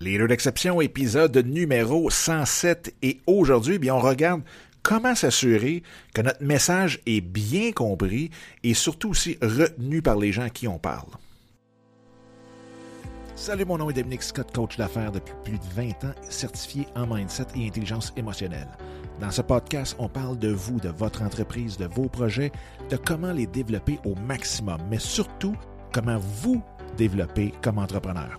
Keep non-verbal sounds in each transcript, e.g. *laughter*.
Leader d'exception, épisode numéro 107. Et aujourd'hui, bien, on regarde comment s'assurer que notre message est bien compris et surtout aussi retenu par les gens à qui on parle. Salut, mon nom est Dominique Scott, coach d'affaires depuis plus de 20 ans, certifié en mindset et intelligence émotionnelle. Dans ce podcast, on parle de vous, de votre entreprise, de vos projets, de comment les développer au maximum, mais surtout comment vous développer comme entrepreneur.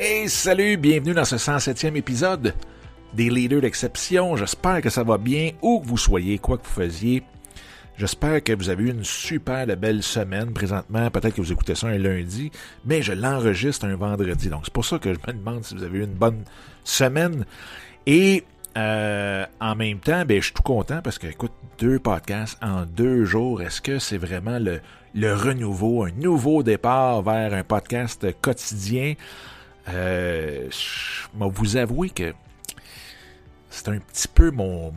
Hey, salut, bienvenue dans ce 107e épisode des Leaders d'Exception. J'espère que ça va bien, où que vous soyez, quoi que vous faisiez. J'espère que vous avez eu une super belle semaine présentement. Peut-être que vous écoutez ça un lundi, mais je l'enregistre un vendredi. Donc, c'est pour ça que je me demande si vous avez eu une bonne semaine. Et euh, en même temps, ben, je suis tout content parce que, écoute, deux podcasts en deux jours, est-ce que c'est vraiment le, le renouveau, un nouveau départ vers un podcast quotidien? Euh, je vais vous avouer que c'est un petit peu mon,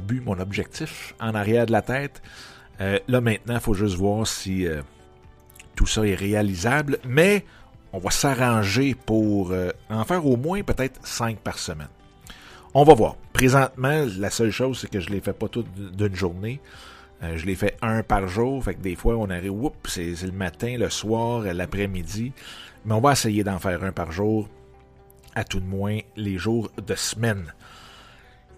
but, mon objectif en arrière de la tête. Euh, là maintenant, il faut juste voir si euh, tout ça est réalisable, mais on va s'arranger pour en faire au moins peut-être 5 par semaine. On va voir. Présentement, la seule chose, c'est que je ne les fais pas toutes d'une journée. Euh, je les fais un par jour, fait que des fois on arrive, oups, c'est le matin, le soir, l'après-midi. Mais on va essayer d'en faire un par jour, à tout de moins les jours de semaine.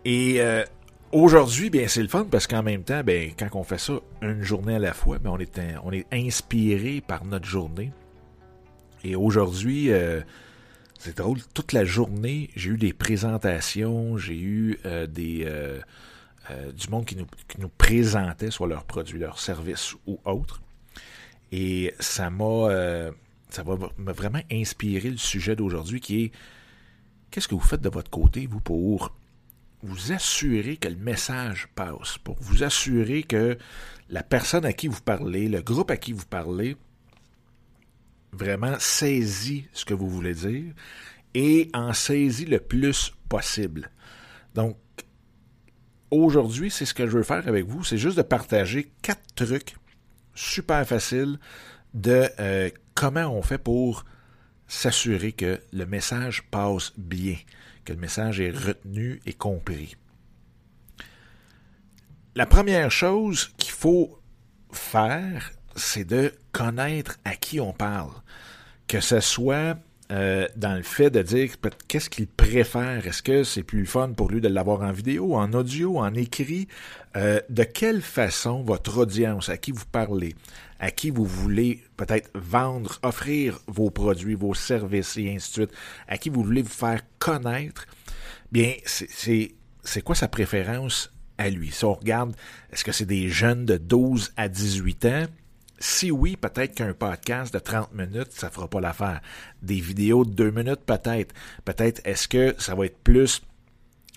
Et euh, aujourd'hui, bien c'est le fun parce qu'en même temps, ben quand on fait ça une journée à la fois, on est on est inspiré par notre journée. Et aujourd'hui, euh, c'est drôle, toute la journée, j'ai eu des présentations, j'ai eu des euh, du monde qui nous, présentait soit leurs produits, leurs services ou autres. Et ça m'a euh, ça m'a vraiment inspiré le sujet d'aujourd'hui qui est qu'est-ce que vous faites de votre côté, vous, pour vous assurer que le message passe, pour vous assurer que la personne à qui vous parlez, le groupe à qui vous parlez, vraiment saisit ce que vous voulez dire et en saisit le plus possible. Donc, aujourd'hui, c'est ce que je veux faire avec vous, c'est juste de partager quatre trucs super faciles de euh, comment on fait pour s'assurer que le message passe bien, que le message est retenu et compris. La première chose qu'il faut faire, c'est de connaître à qui on parle. Que ce soit euh, dans le fait de dire qu'est-ce qu'il préfère. Est-ce que c'est plus fun pour lui de l'avoir en vidéo, en audio, en écrit? Euh, de quelle façon votre audience, à qui vous parlez, à qui vous voulez peut-être vendre, offrir vos produits, vos services et ainsi de suite, à qui vous voulez vous faire connaître, bien, c'est quoi sa préférence à lui? Si on regarde, est-ce que c'est des jeunes de 12 à 18 ans? Si oui, peut-être qu'un podcast de 30 minutes, ça fera pas l'affaire. Des vidéos de 2 minutes, peut-être. Peut-être est-ce que ça va être plus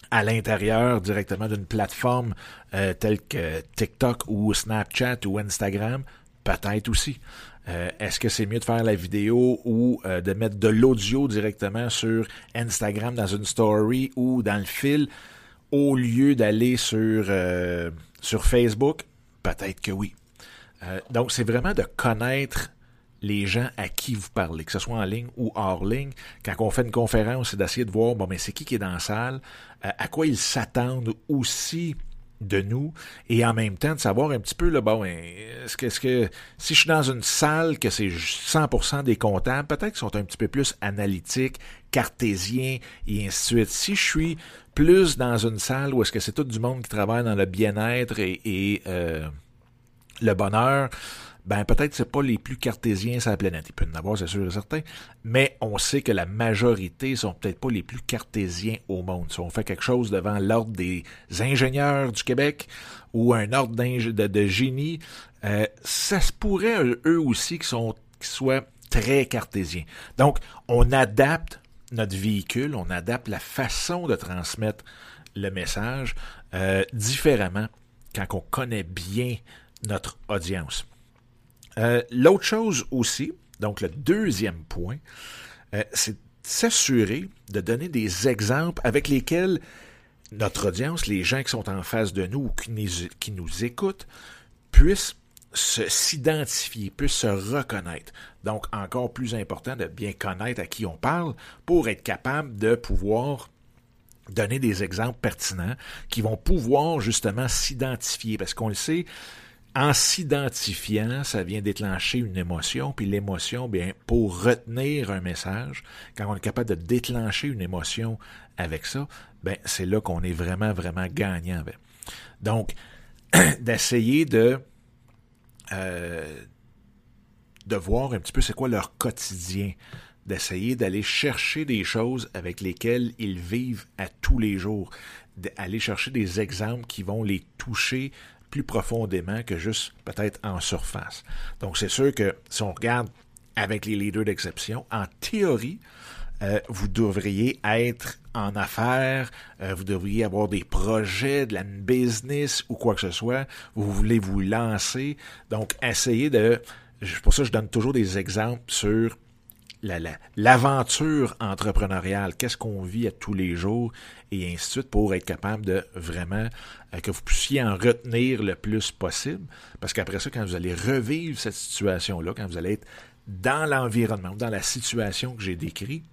à l'intérieur directement d'une plateforme euh, telle que TikTok ou Snapchat ou Instagram? Peut-être aussi. Euh, est-ce que c'est mieux de faire la vidéo ou euh, de mettre de l'audio directement sur Instagram dans une story ou dans le fil au lieu d'aller sur, sur Facebook? Peut-être que oui. Euh, donc, c'est vraiment de connaître les gens à qui vous parlez, que ce soit en ligne ou hors ligne. Quand on fait une conférence, c'est d'essayer de voir, bon, mais c'est qui qui est dans la salle, euh, à quoi ils s'attendent aussi de nous, et en même temps de savoir un petit peu, là, bon, est-ce que, est-ce que si je suis dans une salle que c'est 100% des comptables, peut-être qu'ils sont un petit peu plus analytiques, cartésiens, et ainsi de suite. Si je suis plus dans une salle où est-ce que c'est tout du monde qui travaille dans le bien-être et, euh, le bonheur, ben peut-être c'est pas les plus cartésiens sur la planète. Il peut en avoir, c'est sûr et certain, mais on sait que la majorité sont peut-être pas les plus cartésiens au monde. Si on fait quelque chose devant l'ordre des ingénieurs du Québec ou un ordre de, de, génie, euh, ça se pourrait eux aussi qui sont soient très cartésiens. Donc, on adapte notre véhicule, on adapte la façon de transmettre le message euh, différemment quand on connaît bien notre audience. Euh, l'autre chose aussi, donc le deuxième point, euh, c'est s'assurer de donner des exemples avec lesquels notre audience, les gens qui sont en face de nous ou qui nous, qui nous écoutent, puissent s'identifier, puissent se reconnaître. Donc, encore plus important de bien connaître à qui on parle pour être capable de pouvoir donner des exemples pertinents qui vont pouvoir justement s'identifier. Parce qu'on le sait, en s'identifiant, ça vient déclencher une émotion, puis l'émotion, bien, pour retenir un message, quand on est capable de déclencher une émotion avec ça, ben c'est là qu'on est vraiment, vraiment gagnant. Donc, *clears throat* d'essayer de euh, de voir un petit peu c'est quoi leur quotidien, d'essayer d'aller chercher des choses avec lesquelles ils vivent à tous les jours, d'aller chercher des exemples qui vont les toucher plus profondément que juste peut-être en surface. Donc c'est sûr que si on regarde avec les leaders d'exception, en théorie, euh, vous devriez être en affaires, euh, vous devriez avoir des projets, de la business ou quoi que ce soit, vous voulez vous lancer. Donc, essayez de... Pour ça, je donne toujours des exemples sur l'aventure entrepreneuriale, qu'est-ce qu'on vit à tous les jours, et ainsi de suite, pour être capable de vraiment euh, que vous puissiez en retenir le plus possible. Parce qu'après ça, quand vous allez revivre cette situation-là, quand vous allez être dans l'environnement, dans la situation que j'ai décrite,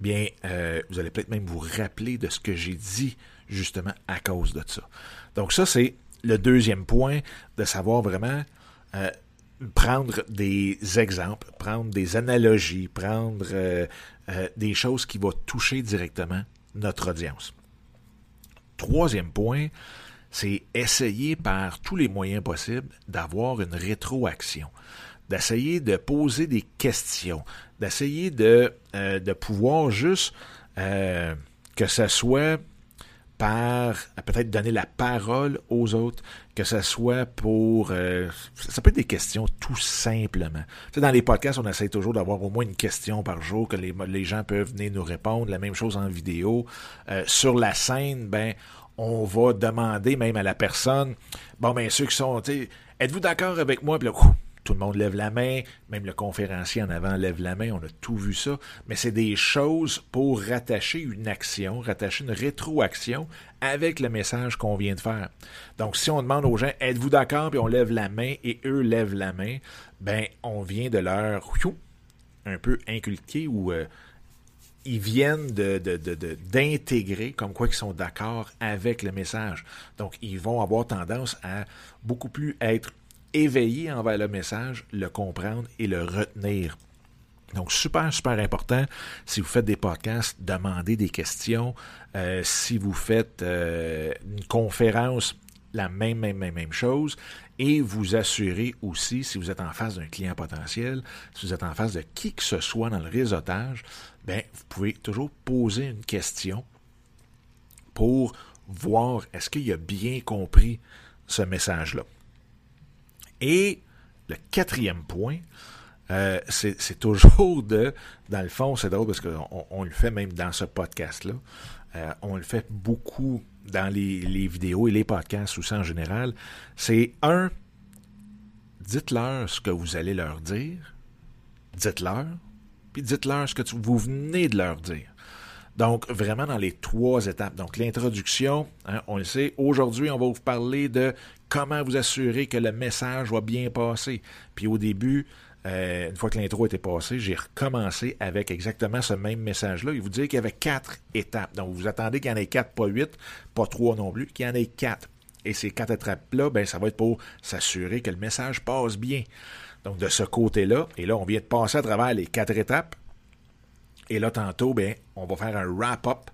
bien, euh, vous allez peut-être même vous rappeler de ce que j'ai dit justement à cause de ça. Donc ça, c'est le deuxième point, de savoir vraiment euh, prendre des exemples, prendre des analogies, prendre euh, des choses qui vont toucher directement notre audience. Troisième point, c'est essayer par tous les moyens possibles d'avoir une rétroaction d'essayer de poser des questions, d'essayer de, euh, de pouvoir juste euh, que ce soit par peut-être donner la parole aux autres, que ce soit pour... Euh, ça peut être des questions tout simplement. Tu sais, dans les podcasts, on essaie toujours d'avoir au moins une question par jour que les, gens peuvent venir nous répondre. La même chose en vidéo. sur la scène, ben on va demander même à la personne, bon ben ceux qui sont, êtes-vous d'accord avec moi? Tout le monde lève la main, même le conférencier en avant lève la main, on a tout vu ça, mais c'est des choses pour rattacher une action, rattacher une rétroaction avec le message qu'on vient de faire. Donc si on demande aux gens êtes-vous d'accord? Puis on lève la main et eux lèvent la main, ben on vient de leur un peu inculquer ou euh, ils viennent d'intégrer comme quoi ils sont d'accord avec le message. Donc, ils vont avoir tendance à beaucoup plus être éveiller envers le message, le comprendre et le retenir. Donc, super, super important. Si vous faites des podcasts, demandez des questions. Euh, si vous faites euh, une conférence, la même, même, même, même chose. Et vous assurez aussi, si vous êtes en face d'un client potentiel, si vous êtes en face de qui que ce soit dans le réseautage, ben, vous pouvez toujours poser une question pour voir est-ce qu'il a bien compris ce message-là. Et le quatrième point, euh, c'est toujours de, dans le fond, c'est drôle parce qu'on on le fait même dans ce podcast-là. Euh, on le fait beaucoup dans les, vidéos et les podcasts aussi en général. C'est un, dites-leur ce que vous allez leur dire, dites-leur, puis dites-leur ce que vous venez de leur dire. Donc, vraiment dans les trois étapes. Donc, l'introduction, hein, on le sait. Aujourd'hui, on va vous parler de comment vous assurer que le message va bien passer. Puis au début, euh, une fois que l'intro était passée, j'ai recommencé avec exactement ce même message-là. Il vous dit qu'il y avait quatre étapes. Donc, vous attendez qu'il y en ait quatre, pas huit, pas trois non plus, qu'il y en ait quatre. Et ces quatre étapes-là, ben, ça va être pour s'assurer que le message passe bien. Donc, de ce côté-là, et là, on vient de passer à travers les quatre étapes. Et là, tantôt, ben, on va faire un wrap-up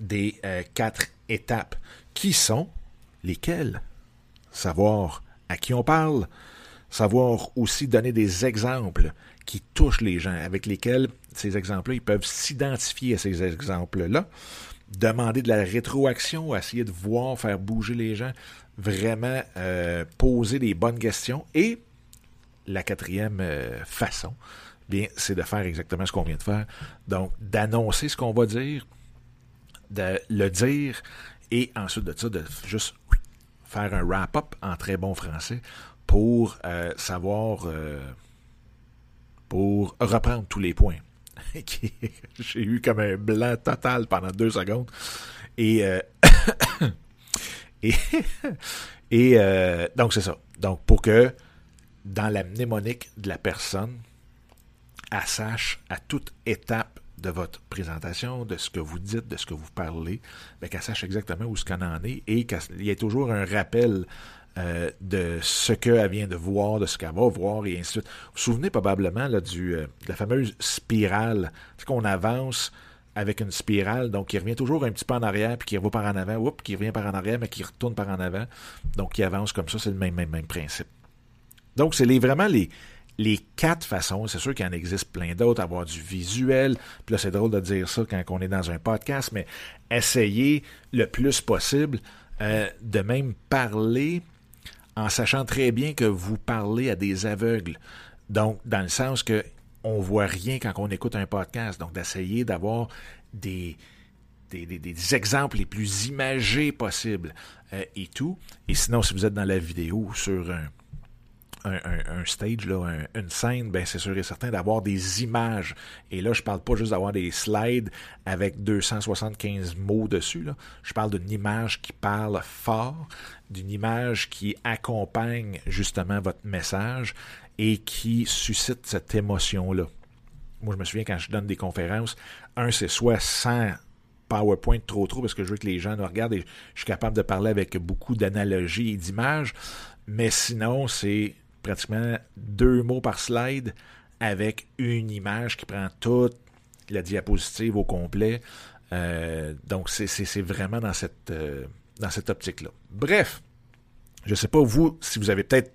des euh, quatre étapes. Qui sont lesquelles? Savoir à qui on parle, savoir aussi donner des exemples qui touchent les gens, avec lesquels ces exemples-là, ils peuvent s'identifier à ces exemples-là, demander de la rétroaction, essayer de voir, faire bouger les gens, vraiment euh, poser des bonnes questions. Et la quatrième euh, façon, c'est de faire exactement ce qu'on vient de faire. Donc, d'annoncer ce qu'on va dire, de le dire, et ensuite de ça, de juste faire un wrap-up en très bon français pour euh, savoir, euh, pour reprendre tous les points. *laughs* J'ai eu comme un blanc total pendant deux secondes. Et, euh, *coughs* et, *coughs* et donc c'est ça. Donc pour que dans la mnémonique de la personne, elle sache à toute étape de votre présentation, de ce que vous dites, de ce que vous parlez, ben, qu'elle sache exactement où ce qu'on en est et qu'il y ait toujours un rappel euh, de ce qu'elle vient de voir, de ce qu'elle va voir et ainsi de suite. Vous vous souvenez probablement là, du, euh, de la fameuse spirale, c'est qu'on avance avec une spirale, donc qui revient toujours un petit peu en arrière, puis qui revient par en avant, oups, qui revient par en arrière, mais qui retourne par en avant, donc qui avance comme ça, c'est le même, même, même principe. Donc, c'est les, vraiment les, les quatre façons. C'est sûr qu'il en existe plein d'autres, avoir du visuel. Puis là, c'est drôle de dire ça quand on est dans un podcast, mais essayez le plus possible euh, de même parler en sachant très bien que vous parlez à des aveugles. Donc, dans le sens que on voit rien quand on écoute un podcast. Donc, d'essayer d'avoir des, exemples les plus imagés possibles euh, et tout. Et sinon, si vous êtes dans la vidéo sur un, un, stage, une scène, ben c'est sûr et certain d'avoir des images. Et là, je parle pas juste d'avoir des slides avec 275 mots dessus. Je parle d'une image qui parle fort, d'une image qui accompagne justement votre message et qui suscite cette émotion-là. Moi, je me souviens quand je donne des conférences, un, c'est soit sans PowerPoint trop trop parce que je veux que les gens nous regardent et je suis capable de parler avec beaucoup d'analogies et d'images. Mais sinon, c'est pratiquement deux mots par slide avec une image qui prend toute la diapositive au complet. Euh, donc, c'est vraiment dans cette, euh, cette optique-là. Bref, je ne sais pas vous si vous avez peut-être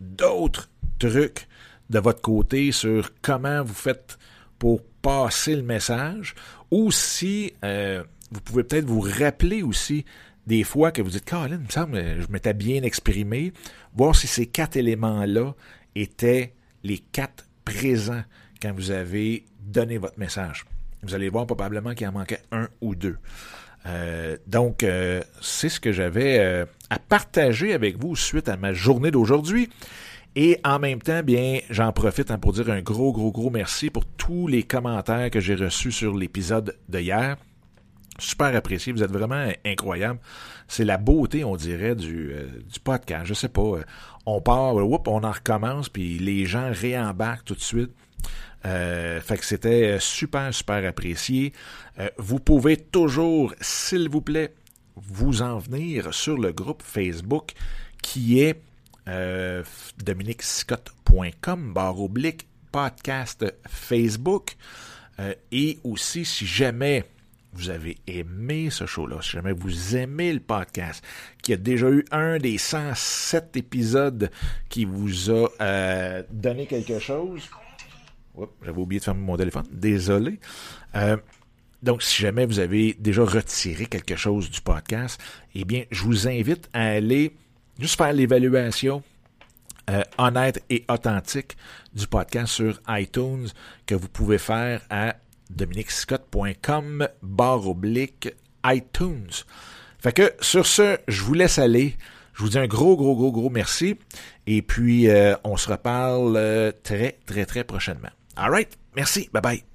d'autres trucs de votre côté sur comment vous faites pour passer le message ou si euh, vous pouvez peut-être vous rappeler aussi des fois que vous dites, Caroline, il me semble que je m'étais bien exprimé, voir si ces quatre éléments-là étaient les quatre présents quand vous avez donné votre message. Vous allez voir probablement qu'il en manquait un ou deux. Euh, donc, euh, c'est ce que j'avais euh, à partager avec vous suite à ma journée d'aujourd'hui. Et en même temps, bien, j'en profite hein, pour dire un gros, gros, gros merci pour tous les commentaires que j'ai reçus sur l'épisode de hier super apprécié. Vous êtes vraiment incroyable. C'est la beauté, on dirait, du, euh, podcast. Je sais pas. Euh, on part, whoop, on en recommence, puis les gens réembarquent tout de suite. Euh, fait que c'était super, super apprécié. vous pouvez toujours, s'il vous plaît, vous en venir sur le groupe Facebook qui est euh, dominicscott.com barre oblique podcast Facebook. et aussi, si jamais vous avez aimé ce show-là, si jamais vous aimez le podcast, qui a déjà eu un des 107 épisodes qui vous a euh, donné quelque chose. J'avais oublié de fermer mon téléphone. Désolé. Euh, donc, si jamais vous avez déjà retiré quelque chose du podcast, eh bien, je vous invite à aller juste faire l'évaluation euh, honnête et authentique du podcast sur iTunes que vous pouvez faire à dominicscott.com barre oblique iTunes. Fait que sur ce, je vous laisse aller. Je vous dis un gros, gros, gros, gros merci. Et puis, euh, on se reparle euh, très, très, très prochainement. All right. Merci. Bye bye.